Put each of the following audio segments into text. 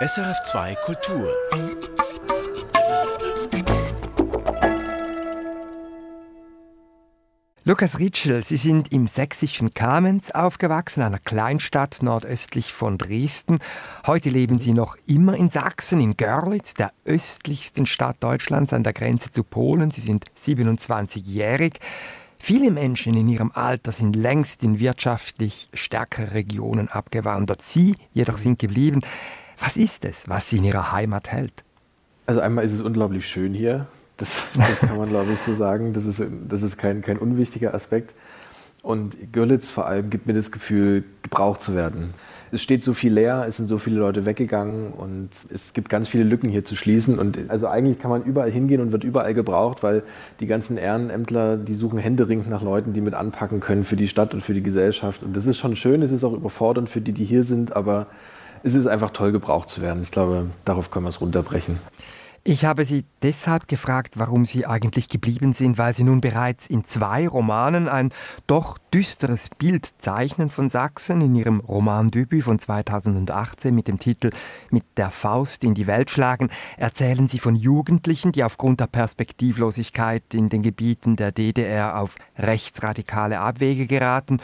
SRF2 Kultur. Lukas Ritschel, Sie sind im sächsischen Kamenz aufgewachsen, einer Kleinstadt nordöstlich von Dresden. Heute leben Sie noch immer in Sachsen, in Görlitz, der östlichsten Stadt Deutschlands an der Grenze zu Polen. Sie sind 27-jährig. Viele Menschen in ihrem Alter sind längst in wirtschaftlich stärkere Regionen abgewandert. Sie jedoch sind geblieben. Was ist es, was Sie in Ihrer Heimat hält? Also einmal ist es unglaublich schön hier. Das, das kann man, glaube ich, so sagen. Das ist, das ist kein, kein unwichtiger Aspekt. Und Görlitz vor allem gibt mir das Gefühl, gebraucht zu werden. Es steht so viel leer, es sind so viele Leute weggegangen und es gibt ganz viele Lücken hier zu schließen. Und also eigentlich kann man überall hingehen und wird überall gebraucht, weil die ganzen Ehrenämtler, die suchen händeringend nach Leuten, die mit anpacken können für die Stadt und für die Gesellschaft. Und das ist schon schön, es ist auch überfordernd für die, die hier sind, aber es ist einfach toll, gebraucht zu werden. Ich glaube, darauf können wir es runterbrechen. Ich habe Sie deshalb gefragt, warum Sie eigentlich geblieben sind, weil Sie nun bereits in zwei Romanen ein doch düsteres Bild zeichnen von Sachsen. In Ihrem Romandebüt von 2018 mit dem Titel Mit der Faust in die Welt schlagen erzählen Sie von Jugendlichen, die aufgrund der Perspektivlosigkeit in den Gebieten der DDR auf rechtsradikale Abwege geraten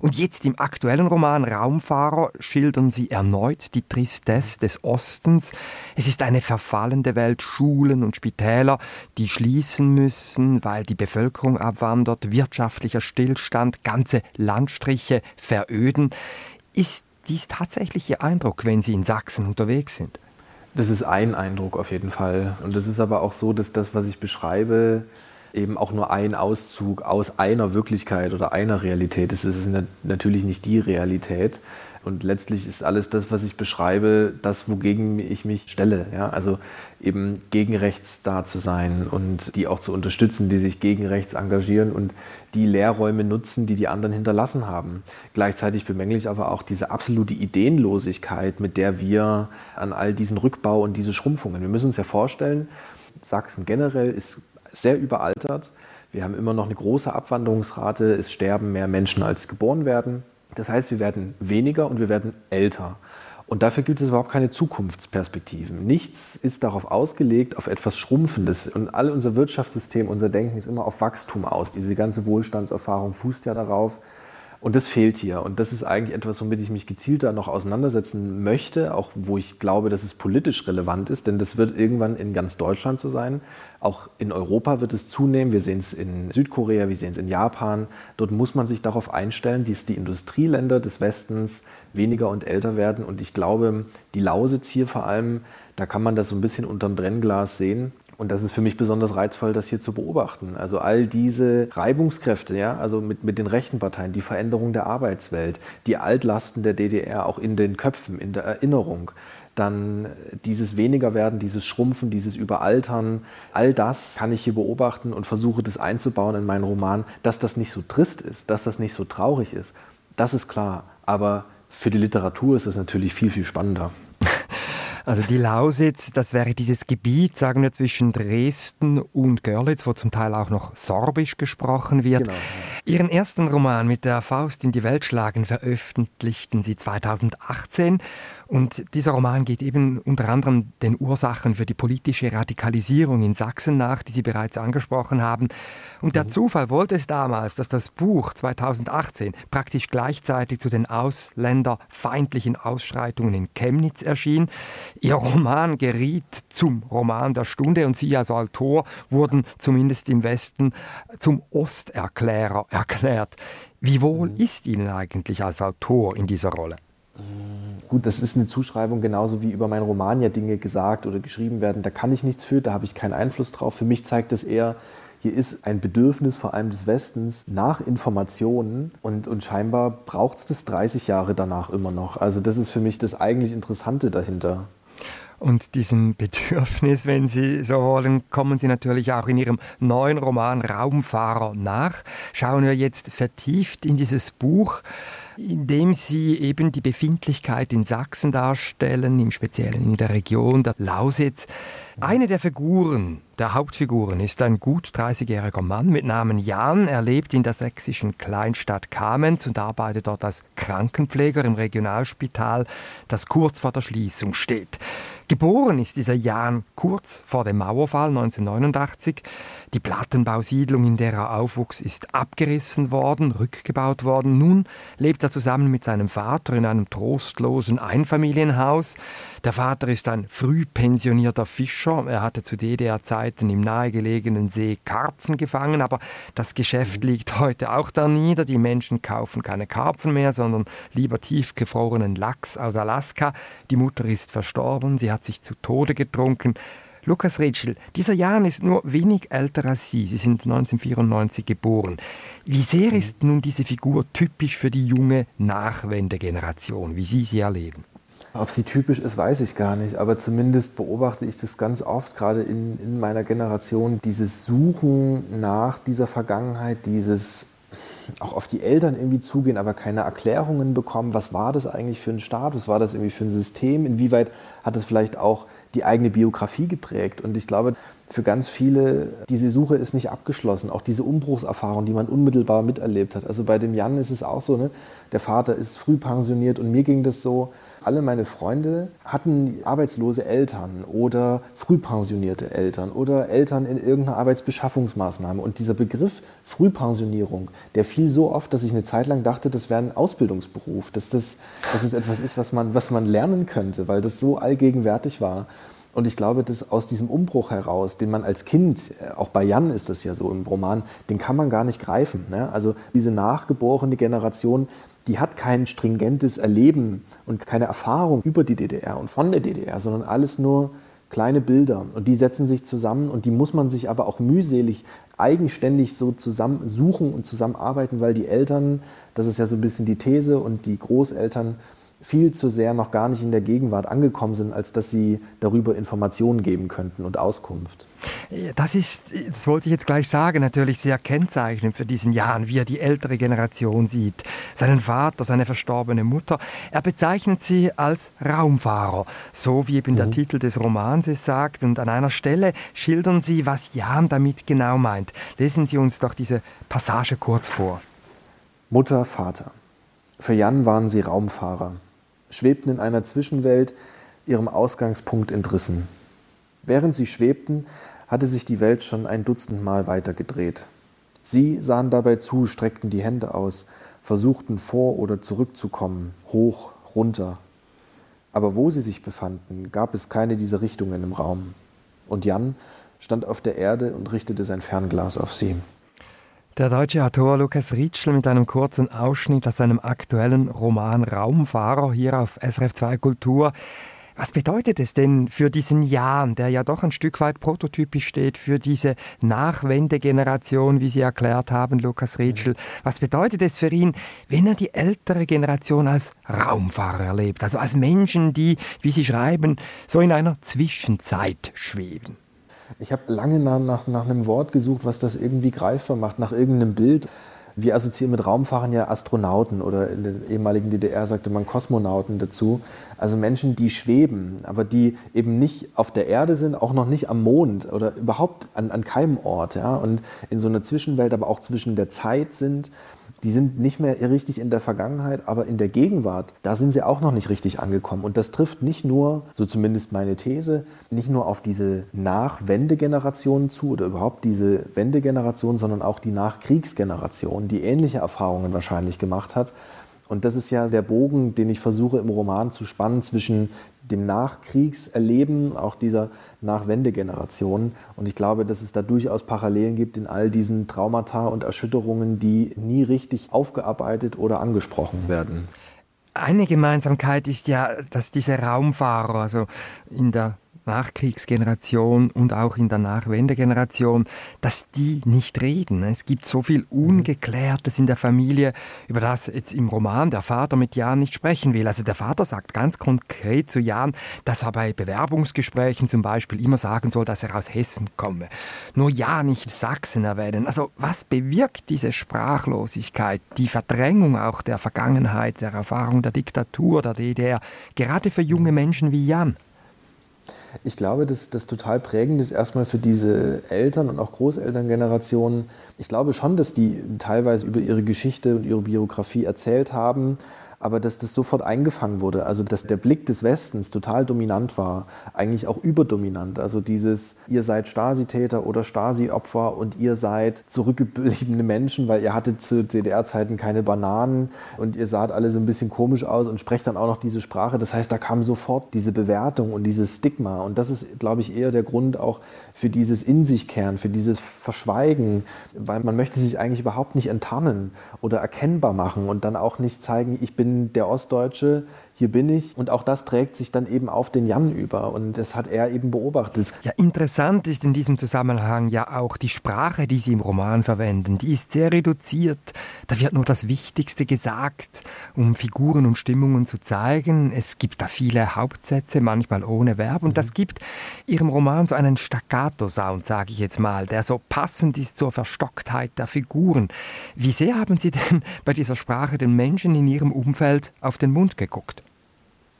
und jetzt im aktuellen Roman Raumfahrer schildern sie erneut die Tristesse des Ostens. Es ist eine verfallende Welt, Schulen und Spitäler, die schließen müssen, weil die Bevölkerung abwandert, wirtschaftlicher Stillstand, ganze Landstriche veröden. Ist dies tatsächlich Ihr Eindruck, wenn Sie in Sachsen unterwegs sind? Das ist ein Eindruck auf jeden Fall. Und es ist aber auch so, dass das, was ich beschreibe, eben auch nur ein Auszug aus einer Wirklichkeit oder einer Realität ist. Es ist natürlich nicht die Realität. Und letztlich ist alles das, was ich beschreibe, das, wogegen ich mich stelle. Ja? Also eben gegen rechts da zu sein und die auch zu unterstützen, die sich gegen rechts engagieren und die Lehrräume nutzen, die die anderen hinterlassen haben. Gleichzeitig bemängle ich aber auch diese absolute Ideenlosigkeit, mit der wir an all diesen Rückbau und diese Schrumpfungen. Wir müssen uns ja vorstellen, Sachsen generell ist sehr überaltert. Wir haben immer noch eine große Abwanderungsrate. Es sterben mehr Menschen, als geboren werden. Das heißt, wir werden weniger und wir werden älter. Und dafür gibt es überhaupt keine Zukunftsperspektiven. Nichts ist darauf ausgelegt, auf etwas Schrumpfendes. Und all unser Wirtschaftssystem, unser Denken ist immer auf Wachstum aus. Diese ganze Wohlstandserfahrung fußt ja darauf, und das fehlt hier. Und das ist eigentlich etwas, womit ich mich gezielter noch auseinandersetzen möchte, auch wo ich glaube, dass es politisch relevant ist, denn das wird irgendwann in ganz Deutschland so sein. Auch in Europa wird es zunehmen. Wir sehen es in Südkorea, wir sehen es in Japan. Dort muss man sich darauf einstellen, dass die Industrieländer des Westens weniger und älter werden. Und ich glaube, die Lausitz hier vor allem, da kann man das so ein bisschen unterm Brennglas sehen. Und das ist für mich besonders reizvoll, das hier zu beobachten. Also all diese Reibungskräfte, ja, also mit, mit den rechten Parteien, die Veränderung der Arbeitswelt, die Altlasten der DDR auch in den Köpfen, in der Erinnerung, dann dieses Wenigerwerden, dieses Schrumpfen, dieses Überaltern, all das kann ich hier beobachten und versuche das einzubauen in meinen Roman, dass das nicht so trist ist, dass das nicht so traurig ist. Das ist klar. Aber für die Literatur ist es natürlich viel, viel spannender. Also die Lausitz, das wäre dieses Gebiet, sagen wir, zwischen Dresden und Görlitz, wo zum Teil auch noch Sorbisch gesprochen wird. Genau. Ihren ersten Roman mit der Faust in die Welt schlagen veröffentlichten Sie 2018 und dieser Roman geht eben unter anderem den Ursachen für die politische Radikalisierung in Sachsen nach, die Sie bereits angesprochen haben. Und der mhm. Zufall wollte es damals, dass das Buch 2018 praktisch gleichzeitig zu den ausländerfeindlichen Ausschreitungen in Chemnitz erschien. Ihr Roman geriet zum Roman der Stunde und Sie als Autor wurden zumindest im Westen zum Osterklärer erklärt. Wie wohl mhm. ist Ihnen eigentlich als Autor in dieser Rolle? Gut, das ist eine Zuschreibung, genauso wie über meinen Roman ja Dinge gesagt oder geschrieben werden. Da kann ich nichts für, da habe ich keinen Einfluss drauf. Für mich zeigt es eher, hier ist ein Bedürfnis vor allem des Westens nach Informationen und, und scheinbar braucht es das 30 Jahre danach immer noch. Also das ist für mich das eigentlich Interessante dahinter. Und diesem Bedürfnis, wenn Sie so wollen, kommen Sie natürlich auch in Ihrem neuen Roman Raumfahrer nach. Schauen wir jetzt vertieft in dieses Buch. indem sie eben die Befindlichkeit in Sachsen darstellen, im Speziellen in der Region der Lausitz. Eine der Figuren, der Hauptfiguren, ist ein gut 30-jähriger Mann mit Namen Jan. Er lebt in der sächsischen Kleinstadt Kamenz und arbeitet dort als Krankenpfleger im Regionalspital, das kurz vor der Schließung steht. Geboren ist dieser Jan kurz vor dem Mauerfall 1989. Die Plattenbausiedlung, in der er aufwuchs, ist abgerissen worden, rückgebaut worden. Nun lebt er zusammen mit seinem Vater in einem trostlosen Einfamilienhaus. Der Vater ist ein früh pensionierter Fischer. Er hatte zu DDR-Zeiten im nahegelegenen See Karpfen gefangen, aber das Geschäft liegt heute auch da nieder. Die Menschen kaufen keine Karpfen mehr, sondern lieber tiefgefrorenen Lachs aus Alaska. Die Mutter ist verstorben, sie hat sich zu Tode getrunken. Lukas Ritschel, dieser Jan ist nur wenig älter als Sie. Sie sind 1994 geboren. Wie sehr ist nun diese Figur typisch für die junge Nachwendegeneration, wie Sie sie erleben? Ob sie typisch ist, weiß ich gar nicht. Aber zumindest beobachte ich das ganz oft, gerade in, in meiner Generation, dieses Suchen nach dieser Vergangenheit, dieses auch auf die Eltern irgendwie zugehen, aber keine Erklärungen bekommen. Was war das eigentlich für ein Staat? Was war das irgendwie für ein System? Inwieweit hat es vielleicht auch die eigene Biografie geprägt? Und ich glaube, für ganz viele, diese Suche ist nicht abgeschlossen. Auch diese Umbruchserfahrung, die man unmittelbar miterlebt hat. Also bei dem Jan ist es auch so, ne? der Vater ist früh pensioniert und mir ging das so, alle meine Freunde hatten arbeitslose Eltern oder frühpensionierte Eltern oder Eltern in irgendeiner Arbeitsbeschaffungsmaßnahme. Und dieser Begriff Frühpensionierung, der fiel so oft, dass ich eine Zeit lang dachte, das wäre ein Ausbildungsberuf, dass das, dass es etwas ist, was man, was man lernen könnte, weil das so allgegenwärtig war. Und ich glaube, dass aus diesem Umbruch heraus, den man als Kind, äh, auch bei Jan ist das ja so im Roman, den kann man gar nicht greifen. Ne? Also diese nachgeborene Generation, die hat kein stringentes Erleben und keine Erfahrung über die DDR und von der DDR, sondern alles nur kleine Bilder. Und die setzen sich zusammen und die muss man sich aber auch mühselig eigenständig so zusammen suchen und zusammenarbeiten, weil die Eltern, das ist ja so ein bisschen die These, und die Großeltern viel zu sehr noch gar nicht in der Gegenwart angekommen sind, als dass sie darüber Informationen geben könnten und Auskunft. Das ist, das wollte ich jetzt gleich sagen, natürlich sehr kennzeichnend für diesen Jahren, wie er die ältere Generation sieht. Seinen Vater, seine verstorbene Mutter. Er bezeichnet sie als Raumfahrer, so wie eben mhm. der Titel des Romans es sagt. Und an einer Stelle schildern sie, was Jan damit genau meint. Lesen Sie uns doch diese Passage kurz vor. Mutter, Vater. Für Jan waren sie Raumfahrer schwebten in einer Zwischenwelt, ihrem Ausgangspunkt entrissen. Während sie schwebten, hatte sich die Welt schon ein Dutzend Mal weitergedreht. Sie sahen dabei zu, streckten die Hände aus, versuchten vor oder zurückzukommen, hoch, runter. Aber wo sie sich befanden, gab es keine dieser Richtungen im Raum. Und Jan stand auf der Erde und richtete sein Fernglas auf sie. Der deutsche Autor Lukas Ritschl mit einem kurzen Ausschnitt aus seinem aktuellen Roman Raumfahrer hier auf SRF 2 Kultur. Was bedeutet es denn für diesen Jan, der ja doch ein Stück weit prototypisch steht für diese Nachwendegeneration, wie Sie erklärt haben, Lukas Ritschl? Was bedeutet es für ihn, wenn er die ältere Generation als Raumfahrer erlebt, also als Menschen, die, wie Sie schreiben, so in einer Zwischenzeit schweben? Ich habe lange nach, nach, nach einem Wort gesucht, was das irgendwie greifbar macht, nach irgendeinem Bild. Wir assoziieren mit Raumfahren ja Astronauten oder in der ehemaligen DDR sagte man Kosmonauten dazu. Also Menschen, die schweben, aber die eben nicht auf der Erde sind, auch noch nicht am Mond oder überhaupt an, an keinem Ort. Ja? Und in so einer Zwischenwelt, aber auch zwischen der Zeit sind die sind nicht mehr richtig in der Vergangenheit, aber in der Gegenwart, da sind sie auch noch nicht richtig angekommen. Und das trifft nicht nur, so zumindest meine These, nicht nur auf diese Nachwendegeneration zu oder überhaupt diese Wendegeneration, sondern auch die Nachkriegsgeneration, die ähnliche Erfahrungen wahrscheinlich gemacht hat. Und das ist ja der Bogen, den ich versuche im Roman zu spannen zwischen dem Nachkriegserleben auch dieser Nachwendegeneration. Und ich glaube, dass es da durchaus Parallelen gibt in all diesen Traumata und Erschütterungen, die nie richtig aufgearbeitet oder angesprochen werden. Eine Gemeinsamkeit ist ja, dass diese Raumfahrer, also in der Nachkriegsgeneration und auch in der Nachwendegeneration, dass die nicht reden. Es gibt so viel Ungeklärtes in der Familie, über das jetzt im Roman der Vater mit Jan nicht sprechen will. Also der Vater sagt ganz konkret zu Jan, dass er bei Bewerbungsgesprächen zum Beispiel immer sagen soll, dass er aus Hessen komme. Nur ja nicht Sachsen erwähnen. Also was bewirkt diese Sprachlosigkeit, die Verdrängung auch der Vergangenheit, der Erfahrung der Diktatur, der DDR, gerade für junge Menschen wie Jan? Ich glaube, dass das total prägend ist erstmal für diese Eltern und auch Großelterngenerationen. Ich glaube schon, dass die teilweise über ihre Geschichte und ihre Biografie erzählt haben, aber dass das sofort eingefangen wurde. Also dass der Blick des Westens total dominant war, eigentlich auch überdominant. Also dieses, ihr seid Stasi-Täter oder Stasi-Opfer und ihr seid zurückgebliebene Menschen, weil ihr hattet zu DDR-Zeiten keine Bananen und ihr saht alle so ein bisschen komisch aus und sprecht dann auch noch diese Sprache. Das heißt, da kam sofort diese Bewertung und dieses Stigma. Und das ist, glaube ich, eher der Grund auch für dieses In sich kehren, für dieses Verschweigen, weil man möchte sich eigentlich überhaupt nicht enttarnen oder erkennbar machen und dann auch nicht zeigen, ich bin der Ostdeutsche, hier bin ich. Und auch das trägt sich dann eben auf den Jan über. Und das hat er eben beobachtet. Ja, interessant ist in diesem Zusammenhang ja auch die Sprache, die Sie im Roman verwenden. Die ist sehr reduziert. Da wird nur das Wichtigste gesagt, um Figuren und Stimmungen zu zeigen. Es gibt da viele Hauptsätze, manchmal ohne Verb. Und das mhm. gibt Ihrem Roman so einen Staccato-Sound, sage ich jetzt mal, der so passend ist zur Verstocktheit der Figuren. Wie sehr haben Sie denn bei dieser Sprache den Menschen in Ihrem Umfeld auf den Mund geguckt?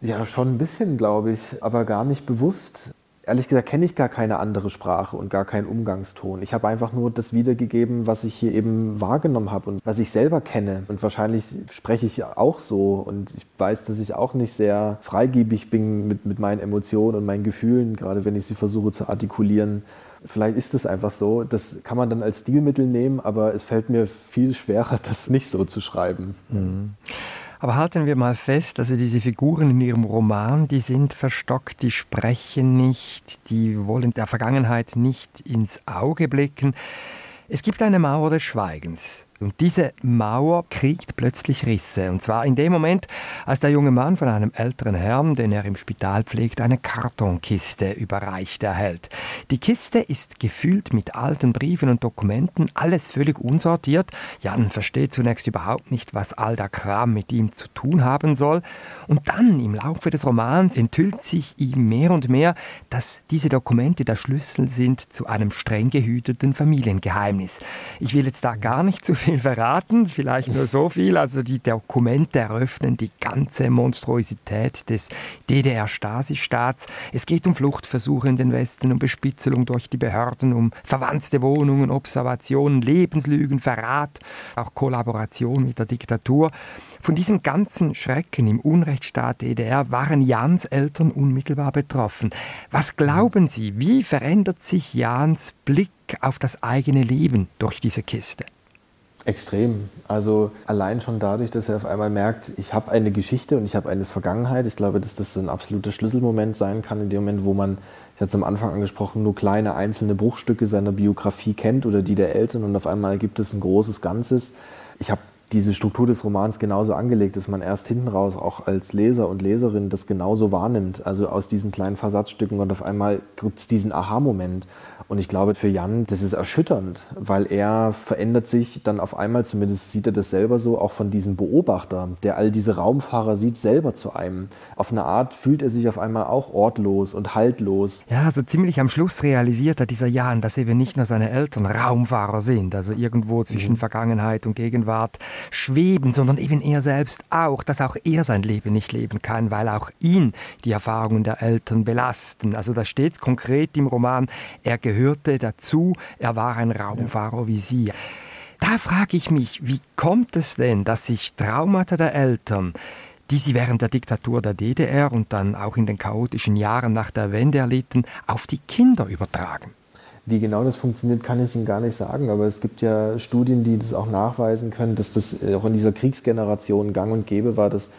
Ja, schon ein bisschen, glaube ich, aber gar nicht bewusst. Ehrlich gesagt kenne ich gar keine andere Sprache und gar keinen Umgangston. Ich habe einfach nur das wiedergegeben, was ich hier eben wahrgenommen habe und was ich selber kenne. Und wahrscheinlich spreche ich auch so. Und ich weiß, dass ich auch nicht sehr freigebig bin mit, mit meinen Emotionen und meinen Gefühlen, gerade wenn ich sie versuche zu artikulieren. Vielleicht ist es einfach so. Das kann man dann als Stilmittel nehmen, aber es fällt mir viel schwerer, das nicht so zu schreiben. Mhm. Aber halten wir mal fest, also diese Figuren in ihrem Roman, die sind verstockt, die sprechen nicht, die wollen der Vergangenheit nicht ins Auge blicken. Es gibt eine Mauer des Schweigens. Und diese Mauer kriegt plötzlich Risse. Und zwar in dem Moment, als der junge Mann von einem älteren Herrn, den er im Spital pflegt, eine Kartonkiste überreicht erhält. Die Kiste ist gefüllt mit alten Briefen und Dokumenten, alles völlig unsortiert. Jan versteht zunächst überhaupt nicht, was all der Kram mit ihm zu tun haben soll. Und dann im Laufe des Romans enthüllt sich ihm mehr und mehr, dass diese Dokumente der Schlüssel sind zu einem streng gehüteten Familiengeheimnis. Ich will jetzt da gar nicht zu viel viel verraten, vielleicht nur so viel. Also die Dokumente eröffnen die ganze Monstrosität des DDR-Stasi-Staats. Es geht um Fluchtversuche in den Westen, um Bespitzelung durch die Behörden, um verwandte Wohnungen, Observationen, Lebenslügen, Verrat, auch Kollaboration mit der Diktatur. Von diesem ganzen Schrecken im Unrechtsstaat DDR waren Jans Eltern unmittelbar betroffen. Was glauben Sie, wie verändert sich Jans Blick auf das eigene Leben durch diese Kiste? Extrem. Also allein schon dadurch, dass er auf einmal merkt, ich habe eine Geschichte und ich habe eine Vergangenheit. Ich glaube, dass das ein absoluter Schlüsselmoment sein kann, in dem Moment, wo man, ich hatte es am Anfang angesprochen, nur kleine einzelne Bruchstücke seiner Biografie kennt oder die der Eltern und auf einmal gibt es ein großes Ganzes. Ich habe diese Struktur des Romans genauso angelegt, dass man erst hinten raus auch als Leser und Leserin das genauso wahrnimmt. Also aus diesen kleinen Versatzstücken und auf einmal gibt es diesen Aha-Moment. Und ich glaube, für Jan, das ist erschütternd, weil er verändert sich dann auf einmal, zumindest sieht er das selber so, auch von diesem Beobachter, der all diese Raumfahrer sieht, selber zu einem. Auf eine Art fühlt er sich auf einmal auch ortlos und haltlos. Ja, also ziemlich am Schluss realisiert er dieser Jan, dass eben nicht nur seine Eltern Raumfahrer sind, also irgendwo zwischen mhm. Vergangenheit und Gegenwart schweben, sondern eben er selbst auch, dass auch er sein Leben nicht leben kann, weil auch ihn die Erfahrungen der Eltern belasten. Also da steht konkret im Roman, er gehörte dazu, er war ein Raumfahrer wie Sie. Da frage ich mich, wie kommt es denn, dass sich Traumata der Eltern die sie während der Diktatur der DDR und dann auch in den chaotischen Jahren nach der Wende erlitten, auf die Kinder übertragen. Wie genau das funktioniert, kann ich Ihnen gar nicht sagen. Aber es gibt ja Studien, die das auch nachweisen können, dass das auch in dieser Kriegsgeneration gang und gäbe war, dass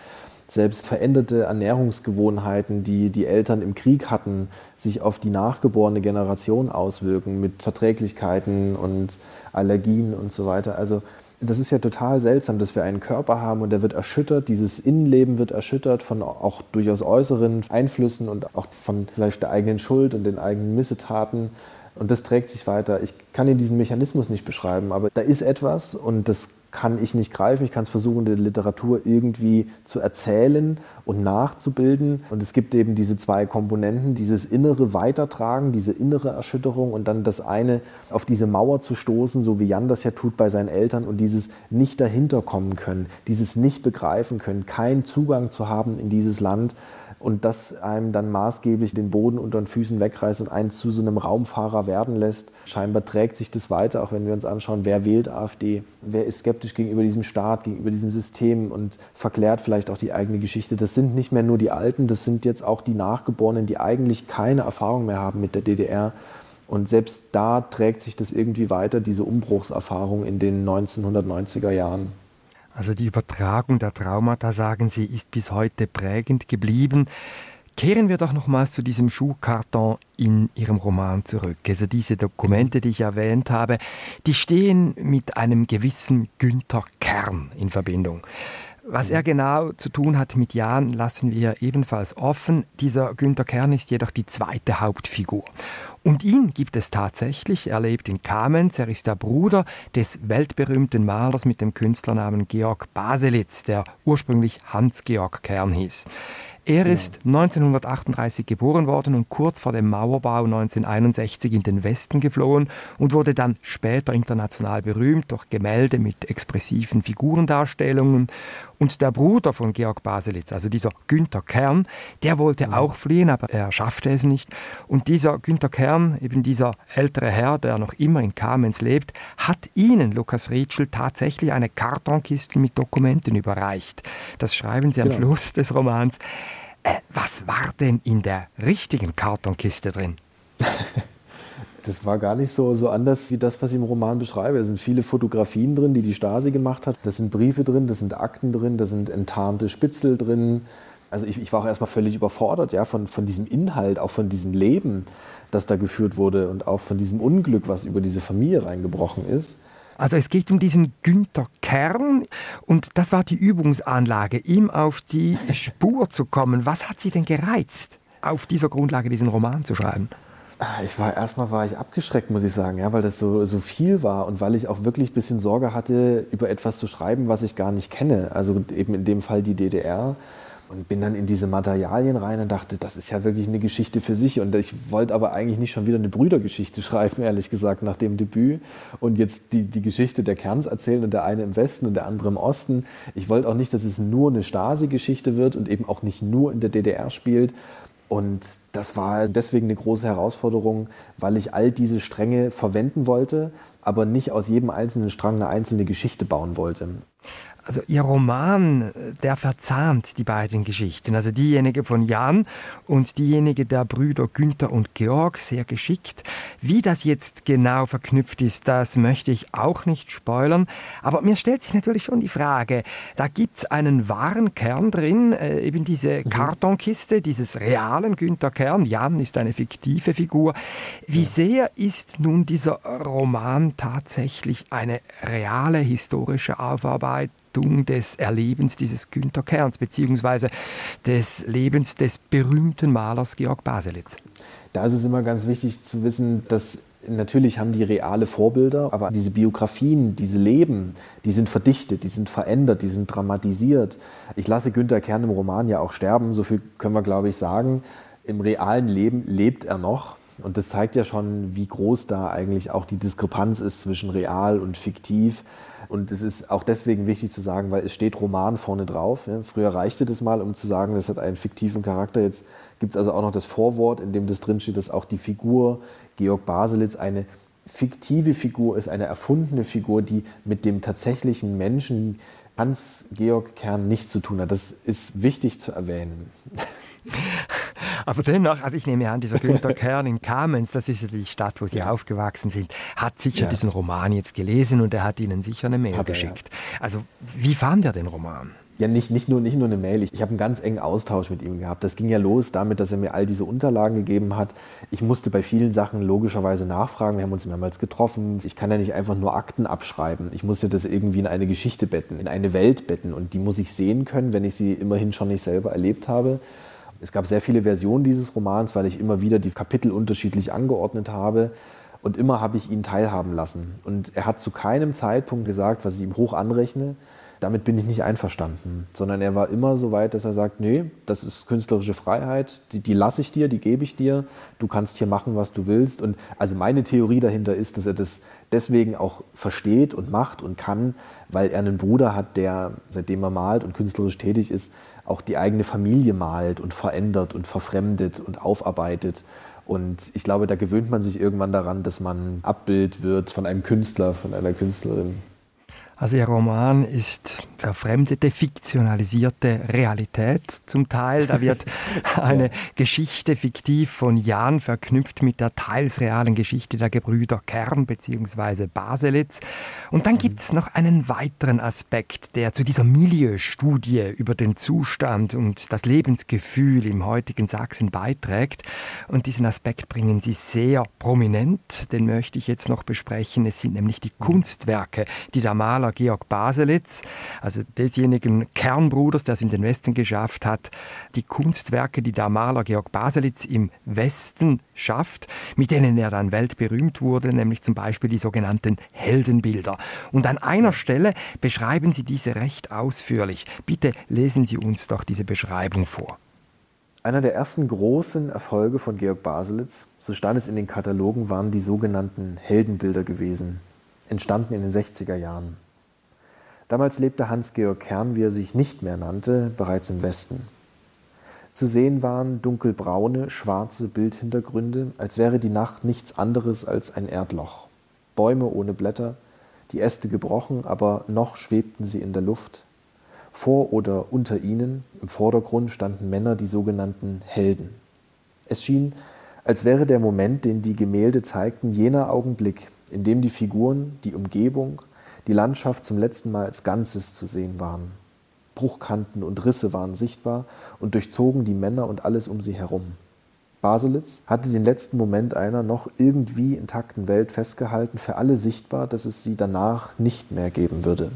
selbst veränderte Ernährungsgewohnheiten, die die Eltern im Krieg hatten, sich auf die nachgeborene Generation auswirken mit Verträglichkeiten und Allergien und so weiter. Also das ist ja total seltsam, dass wir einen Körper haben und der wird erschüttert, dieses Innenleben wird erschüttert von auch durchaus äußeren Einflüssen und auch von vielleicht der eigenen Schuld und den eigenen Missetaten. Und das trägt sich weiter. Ich kann Ihnen diesen Mechanismus nicht beschreiben, aber da ist etwas und das kann ich nicht greifen. Ich kann es versuchen, in der Literatur irgendwie zu erzählen und nachzubilden. Und es gibt eben diese zwei Komponenten, dieses innere Weitertragen, diese innere Erschütterung und dann das eine, auf diese Mauer zu stoßen, so wie Jan das ja tut bei seinen Eltern und dieses nicht dahinter kommen können, dieses nicht begreifen können, keinen Zugang zu haben in dieses Land und das einem dann maßgeblich den Boden unter den Füßen wegreißt und einen zu so einem Raumfahrer werden lässt. Scheinbar trägt sich das weiter, auch wenn wir uns anschauen, wer wählt AfD, wer ist skeptisch gegenüber diesem Staat, gegenüber diesem System und verklärt vielleicht auch die eigene Geschichte. Das sind nicht mehr nur die Alten, das sind jetzt auch die Nachgeborenen, die eigentlich keine Erfahrung mehr haben mit der DDR. Und selbst da trägt sich das irgendwie weiter, diese Umbruchserfahrung in den 1990er Jahren. Also die Übertragung der Traumata, sagen Sie, ist bis heute prägend geblieben. Kehren wir doch nochmals zu diesem Schuhkarton in Ihrem Roman zurück. Also diese Dokumente, die ich erwähnt habe, die stehen mit einem gewissen Günther Kern in Verbindung. Was er genau zu tun hat mit Jan, lassen wir ebenfalls offen. Dieser Günther Kern ist jedoch die zweite Hauptfigur. Und ihn gibt es tatsächlich. Er lebt in Kamenz. Er ist der Bruder des weltberühmten Malers mit dem Künstlernamen Georg Baselitz, der ursprünglich Hans-Georg Kern hieß. Er genau. ist 1938 geboren worden und kurz vor dem Mauerbau 1961 in den Westen geflohen und wurde dann später international berühmt durch Gemälde mit expressiven Figurendarstellungen. Und der Bruder von Georg Baselitz, also dieser Günther Kern, der wollte ja. auch fliehen, aber er schaffte es nicht. Und dieser Günther Kern, eben dieser ältere Herr, der noch immer in Kamenz lebt, hat ihnen, Lukas Rietschel, tatsächlich eine Kartonkiste mit Dokumenten überreicht. Das schreiben sie am genau. Schluss des Romans. Äh, was war denn in der richtigen Kartonkiste drin? Das war gar nicht so, so anders wie das, was ich im Roman beschreibe. Da sind viele Fotografien drin, die die Stasi gemacht hat. Da sind Briefe drin, da sind Akten drin, da sind enttarnte Spitzel drin. Also ich, ich war auch erstmal völlig überfordert ja, von, von diesem Inhalt, auch von diesem Leben, das da geführt wurde und auch von diesem Unglück, was über diese Familie reingebrochen ist. Also es geht um diesen Günther Kern und das war die Übungsanlage, ihm auf die Spur zu kommen. Was hat Sie denn gereizt, auf dieser Grundlage diesen Roman zu schreiben? Ah, ich war erstmal war ich abgeschreckt, muss ich sagen, ja, weil das so, so viel war und weil ich auch wirklich ein bisschen Sorge hatte, über etwas zu schreiben, was ich gar nicht kenne. Also eben in dem Fall die DDR und bin dann in diese Materialien rein und dachte, das ist ja wirklich eine Geschichte für sich. Und ich wollte aber eigentlich nicht schon wieder eine Brüdergeschichte schreiben, ehrlich gesagt, nach dem Debüt. Und jetzt die, die Geschichte der Kerns erzählen und der eine im Westen und der andere im Osten. Ich wollte auch nicht, dass es nur eine Stasi-Geschichte wird und eben auch nicht nur in der DDR spielt. Und das war deswegen eine große Herausforderung, weil ich all diese Stränge verwenden wollte, aber nicht aus jedem einzelnen Strang eine einzelne Geschichte bauen wollte. Also Ihr Roman, der verzahnt die beiden Geschichten. Also diejenige von Jan und diejenige der Brüder Günther und Georg sehr geschickt. Wie das jetzt genau verknüpft ist, das möchte ich auch nicht spoilern. Aber mir stellt sich natürlich schon die Frage, da gibt es einen wahren Kern drin, äh, eben diese mhm. Kartonkiste dieses realen Günther Kern. Jan ist eine fiktive Figur. Wie sehr ist nun dieser Roman tatsächlich eine reale historische Aufarbeitung? Bedeutung des Erlebens dieses Günter Kerns beziehungsweise des Lebens des berühmten Malers Georg Baselitz. Da ist es immer ganz wichtig zu wissen, dass natürlich haben die reale Vorbilder, aber diese Biografien, diese Leben, die sind verdichtet, die sind verändert, die sind dramatisiert. Ich lasse Günter Kern im Roman ja auch sterben, so viel können wir, glaube ich, sagen. Im realen Leben lebt er noch. Und das zeigt ja schon, wie groß da eigentlich auch die Diskrepanz ist zwischen real und fiktiv. Und es ist auch deswegen wichtig zu sagen, weil es steht Roman vorne drauf. Früher reichte das mal, um zu sagen, das hat einen fiktiven Charakter. Jetzt gibt es also auch noch das Vorwort, in dem das drinsteht, dass auch die Figur Georg Baselitz eine fiktive Figur ist, eine erfundene Figur, die mit dem tatsächlichen Menschen Hans-Georg Kern nichts zu tun hat. Das ist wichtig zu erwähnen. Aber dennoch, also ich nehme an, dieser Günter Kern in Kamenz, das ist ja die Stadt, wo Sie ja. aufgewachsen sind, hat sicher ja. diesen Roman jetzt gelesen und er hat Ihnen sicher eine Mail hat geschickt. Er. Also wie fand er den Roman? Ja, nicht, nicht, nur, nicht nur eine Mail. Ich, ich habe einen ganz engen Austausch mit ihm gehabt. Das ging ja los damit, dass er mir all diese Unterlagen gegeben hat. Ich musste bei vielen Sachen logischerweise nachfragen. Wir haben uns mehrmals getroffen. Ich kann ja nicht einfach nur Akten abschreiben. Ich musste das irgendwie in eine Geschichte betten, in eine Welt betten. Und die muss ich sehen können, wenn ich sie immerhin schon nicht selber erlebt habe. Es gab sehr viele Versionen dieses Romans, weil ich immer wieder die Kapitel unterschiedlich angeordnet habe. Und immer habe ich ihn teilhaben lassen. Und er hat zu keinem Zeitpunkt gesagt, was ich ihm hoch anrechne, damit bin ich nicht einverstanden, sondern er war immer so weit, dass er sagt, nee, das ist künstlerische Freiheit, die, die lasse ich dir, die gebe ich dir, du kannst hier machen, was du willst. Und also meine Theorie dahinter ist, dass er das deswegen auch versteht und macht und kann, weil er einen Bruder hat, der, seitdem er malt und künstlerisch tätig ist, auch die eigene Familie malt und verändert und verfremdet und aufarbeitet. Und ich glaube, da gewöhnt man sich irgendwann daran, dass man Abbild wird von einem Künstler, von einer Künstlerin. Also Ihr Roman ist verfremdete, fiktionalisierte Realität zum Teil. Da wird eine Geschichte fiktiv von Jan verknüpft mit der teils realen Geschichte der Gebrüder Kern bzw. Baselitz. Und dann gibt es noch einen weiteren Aspekt, der zu dieser Milieustudie über den Zustand und das Lebensgefühl im heutigen Sachsen beiträgt. Und diesen Aspekt bringen Sie sehr prominent. Den möchte ich jetzt noch besprechen. Es sind nämlich die Kunstwerke, die der Maler Georg Baselitz, also desjenigen Kernbruders, der es in den Westen geschafft hat, die Kunstwerke, die der Maler Georg Baselitz im Westen schafft, mit denen er dann weltberühmt wurde, nämlich zum Beispiel die sogenannten Heldenbilder. Und an einer Stelle beschreiben Sie diese recht ausführlich. Bitte lesen Sie uns doch diese Beschreibung vor. Einer der ersten großen Erfolge von Georg Baselitz, so stand es in den Katalogen, waren die sogenannten Heldenbilder gewesen, entstanden in den 60er Jahren. Damals lebte Hans-Georg Kern, wie er sich nicht mehr nannte, bereits im Westen. Zu sehen waren dunkelbraune, schwarze Bildhintergründe, als wäre die Nacht nichts anderes als ein Erdloch. Bäume ohne Blätter, die Äste gebrochen, aber noch schwebten sie in der Luft. Vor oder unter ihnen, im Vordergrund, standen Männer, die sogenannten Helden. Es schien, als wäre der Moment, den die Gemälde zeigten, jener Augenblick, in dem die Figuren, die Umgebung, die Landschaft zum letzten Mal als Ganzes zu sehen waren. Bruchkanten und Risse waren sichtbar und durchzogen die Männer und alles um sie herum. Baselitz hatte den letzten Moment einer noch irgendwie intakten Welt festgehalten, für alle sichtbar, dass es sie danach nicht mehr geben würde.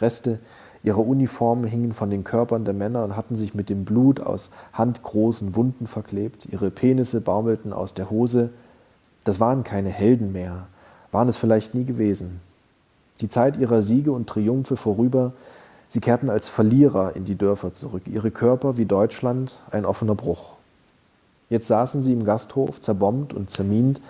Reste ihrer Uniformen hingen von den Körpern der Männer und hatten sich mit dem Blut aus handgroßen Wunden verklebt, ihre Penisse baumelten aus der Hose. Das waren keine Helden mehr, waren es vielleicht nie gewesen. Die Zeit ihrer Siege und Triumphe vorüber, sie kehrten als Verlierer in die Dörfer zurück, ihre Körper wie Deutschland ein offener Bruch. Jetzt saßen sie im Gasthof, zerbombt und zermint,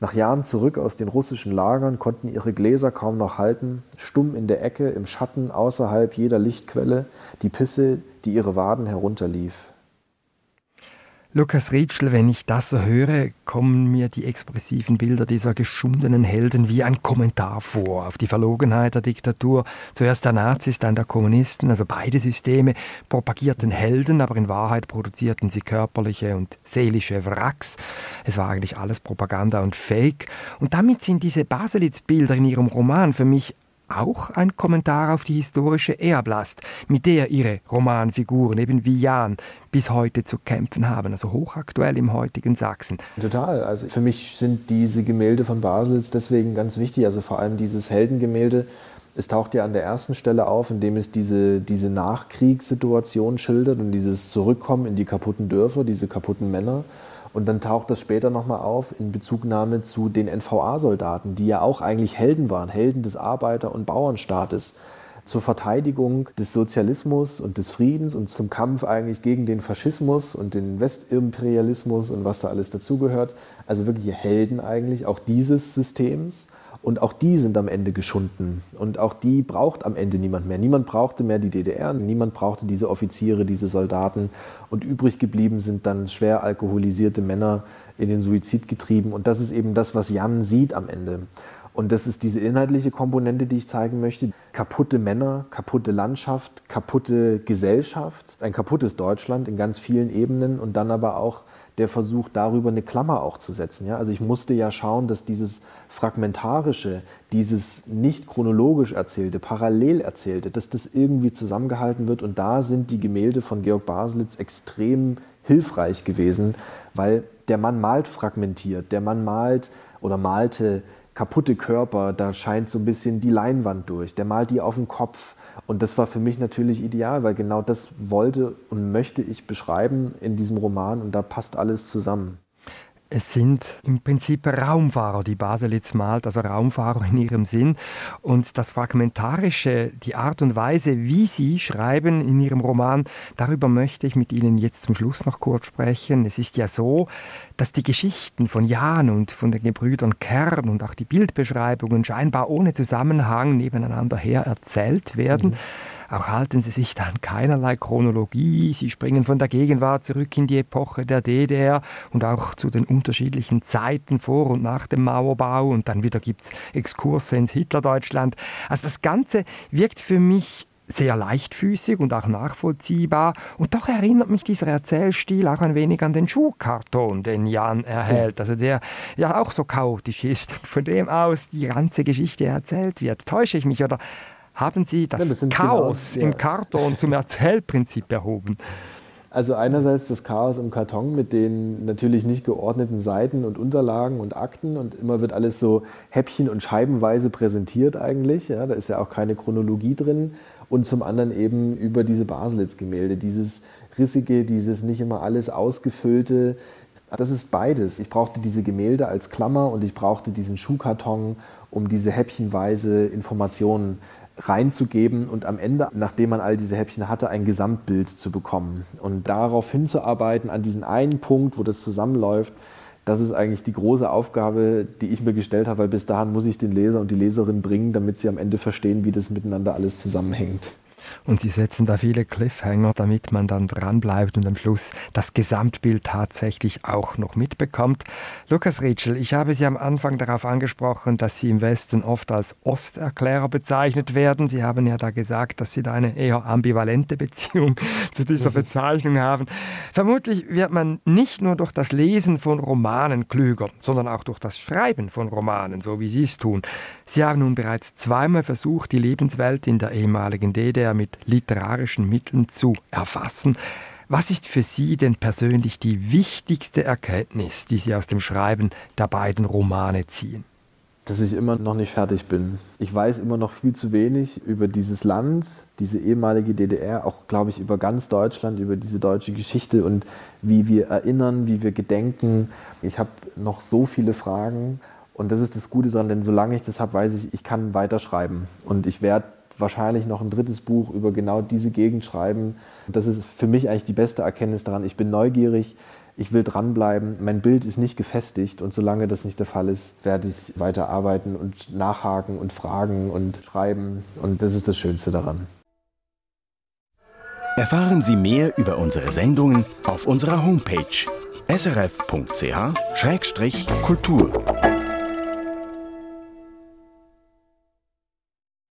nach Jahren zurück aus den russischen Lagern, konnten ihre Gläser kaum noch halten, stumm in der Ecke, im Schatten, außerhalb jeder Lichtquelle, die Pisse, die ihre Waden herunterlief. Lukas Rietschel, wenn ich das so höre, kommen mir die expressiven Bilder dieser geschundenen Helden wie ein Kommentar vor auf die Verlogenheit der Diktatur. Zuerst der Nazis, dann der Kommunisten, also beide Systeme propagierten Helden, aber in Wahrheit produzierten sie körperliche und seelische Wracks. Es war eigentlich alles Propaganda und Fake. Und damit sind diese Baselitz-Bilder in ihrem Roman für mich auch ein Kommentar auf die historische Erblast, mit der ihre Romanfiguren, eben wie Jan, bis heute zu kämpfen haben, also hochaktuell im heutigen Sachsen. Total. Also für mich sind diese Gemälde von Baselitz deswegen ganz wichtig, also vor allem dieses Heldengemälde. Es taucht ja an der ersten Stelle auf, indem es diese, diese Nachkriegssituation schildert und dieses Zurückkommen in die kaputten Dörfer, diese kaputten Männer. Und dann taucht das später nochmal auf in Bezugnahme zu den NVA-Soldaten, die ja auch eigentlich Helden waren, Helden des Arbeiter- und Bauernstaates zur Verteidigung des Sozialismus und des Friedens und zum Kampf eigentlich gegen den Faschismus und den Westimperialismus und was da alles dazugehört. Also wirklich Helden eigentlich auch dieses Systems. Und auch die sind am Ende geschunden. Und auch die braucht am Ende niemand mehr. Niemand brauchte mehr die DDR, niemand brauchte diese Offiziere, diese Soldaten. Und übrig geblieben sind dann schwer alkoholisierte Männer in den Suizid getrieben. Und das ist eben das, was Jan sieht am Ende. Und das ist diese inhaltliche Komponente, die ich zeigen möchte. Kaputte Männer, kaputte Landschaft, kaputte Gesellschaft, ein kaputtes Deutschland in ganz vielen Ebenen und dann aber auch der versucht, darüber eine Klammer auch zu setzen. Ja? Also ich musste ja schauen, dass dieses Fragmentarische, dieses nicht chronologisch erzählte, parallel erzählte, dass das irgendwie zusammengehalten wird. Und da sind die Gemälde von Georg Baselitz extrem hilfreich gewesen, weil der Mann malt fragmentiert, der Mann malt oder malte kaputte Körper, da scheint so ein bisschen die Leinwand durch, der malt die auf den Kopf. Und das war für mich natürlich ideal, weil genau das wollte und möchte ich beschreiben in diesem Roman und da passt alles zusammen. Es sind im Prinzip Raumfahrer, die Baselitz malt, also Raumfahrer in ihrem Sinn. Und das Fragmentarische, die Art und Weise, wie Sie schreiben in Ihrem Roman, darüber möchte ich mit Ihnen jetzt zum Schluss noch kurz sprechen. Es ist ja so, dass die Geschichten von Jan und von den Gebrüdern Kern und auch die Bildbeschreibungen scheinbar ohne Zusammenhang nebeneinander her erzählt werden. Mhm. Auch halten sie sich dann keinerlei Chronologie. Sie springen von der Gegenwart zurück in die Epoche der DDR und auch zu den unterschiedlichen Zeiten vor und nach dem Mauerbau. Und dann wieder gibt es Exkurse ins Hitlerdeutschland. Also das Ganze wirkt für mich sehr leichtfüßig und auch nachvollziehbar. Und doch erinnert mich dieser Erzählstil auch ein wenig an den Schuhkarton, den Jan erhält. Also der ja auch so chaotisch ist, von dem aus die ganze Geschichte erzählt wird. Täusche ich mich oder haben Sie das, ja, das Chaos genau, ja. im Karton zum Erzählprinzip erhoben? Also einerseits das Chaos im Karton mit den natürlich nicht geordneten Seiten und Unterlagen und Akten und immer wird alles so häppchen- und scheibenweise präsentiert eigentlich. Ja, da ist ja auch keine Chronologie drin. Und zum anderen eben über diese Baselitz-Gemälde, dieses rissige, dieses nicht immer alles ausgefüllte. Das ist beides. Ich brauchte diese Gemälde als Klammer und ich brauchte diesen Schuhkarton, um diese häppchenweise Informationen reinzugeben und am Ende, nachdem man all diese Häppchen hatte, ein Gesamtbild zu bekommen. Und darauf hinzuarbeiten, an diesen einen Punkt, wo das zusammenläuft, das ist eigentlich die große Aufgabe, die ich mir gestellt habe, weil bis dahin muss ich den Leser und die Leserin bringen, damit sie am Ende verstehen, wie das miteinander alles zusammenhängt. Und sie setzen da viele Cliffhanger, damit man dann dranbleibt und am Schluss das Gesamtbild tatsächlich auch noch mitbekommt. Lukas Ritschel, ich habe Sie am Anfang darauf angesprochen, dass Sie im Westen oft als Osterklärer bezeichnet werden. Sie haben ja da gesagt, dass Sie da eine eher ambivalente Beziehung zu dieser mhm. Bezeichnung haben. Vermutlich wird man nicht nur durch das Lesen von Romanen klüger, sondern auch durch das Schreiben von Romanen, so wie Sie es tun. Sie haben nun bereits zweimal versucht, die Lebenswelt in der ehemaligen DDR mit literarischen Mitteln zu erfassen. Was ist für Sie denn persönlich die wichtigste Erkenntnis, die Sie aus dem Schreiben der beiden Romane ziehen? Dass ich immer noch nicht fertig bin. Ich weiß immer noch viel zu wenig über dieses Land, diese ehemalige DDR, auch glaube ich über ganz Deutschland, über diese deutsche Geschichte und wie wir erinnern, wie wir gedenken. Ich habe noch so viele Fragen und das ist das Gute daran, denn solange ich das habe, weiß ich, ich kann weiterschreiben und ich werde wahrscheinlich noch ein drittes Buch über genau diese Gegend schreiben. Das ist für mich eigentlich die beste Erkenntnis daran. Ich bin neugierig, ich will dranbleiben. Mein Bild ist nicht gefestigt und solange das nicht der Fall ist, werde ich weiter arbeiten und nachhaken und fragen und schreiben. Und das ist das Schönste daran. Erfahren Sie mehr über unsere Sendungen auf unserer Homepage srf.ch-kultur.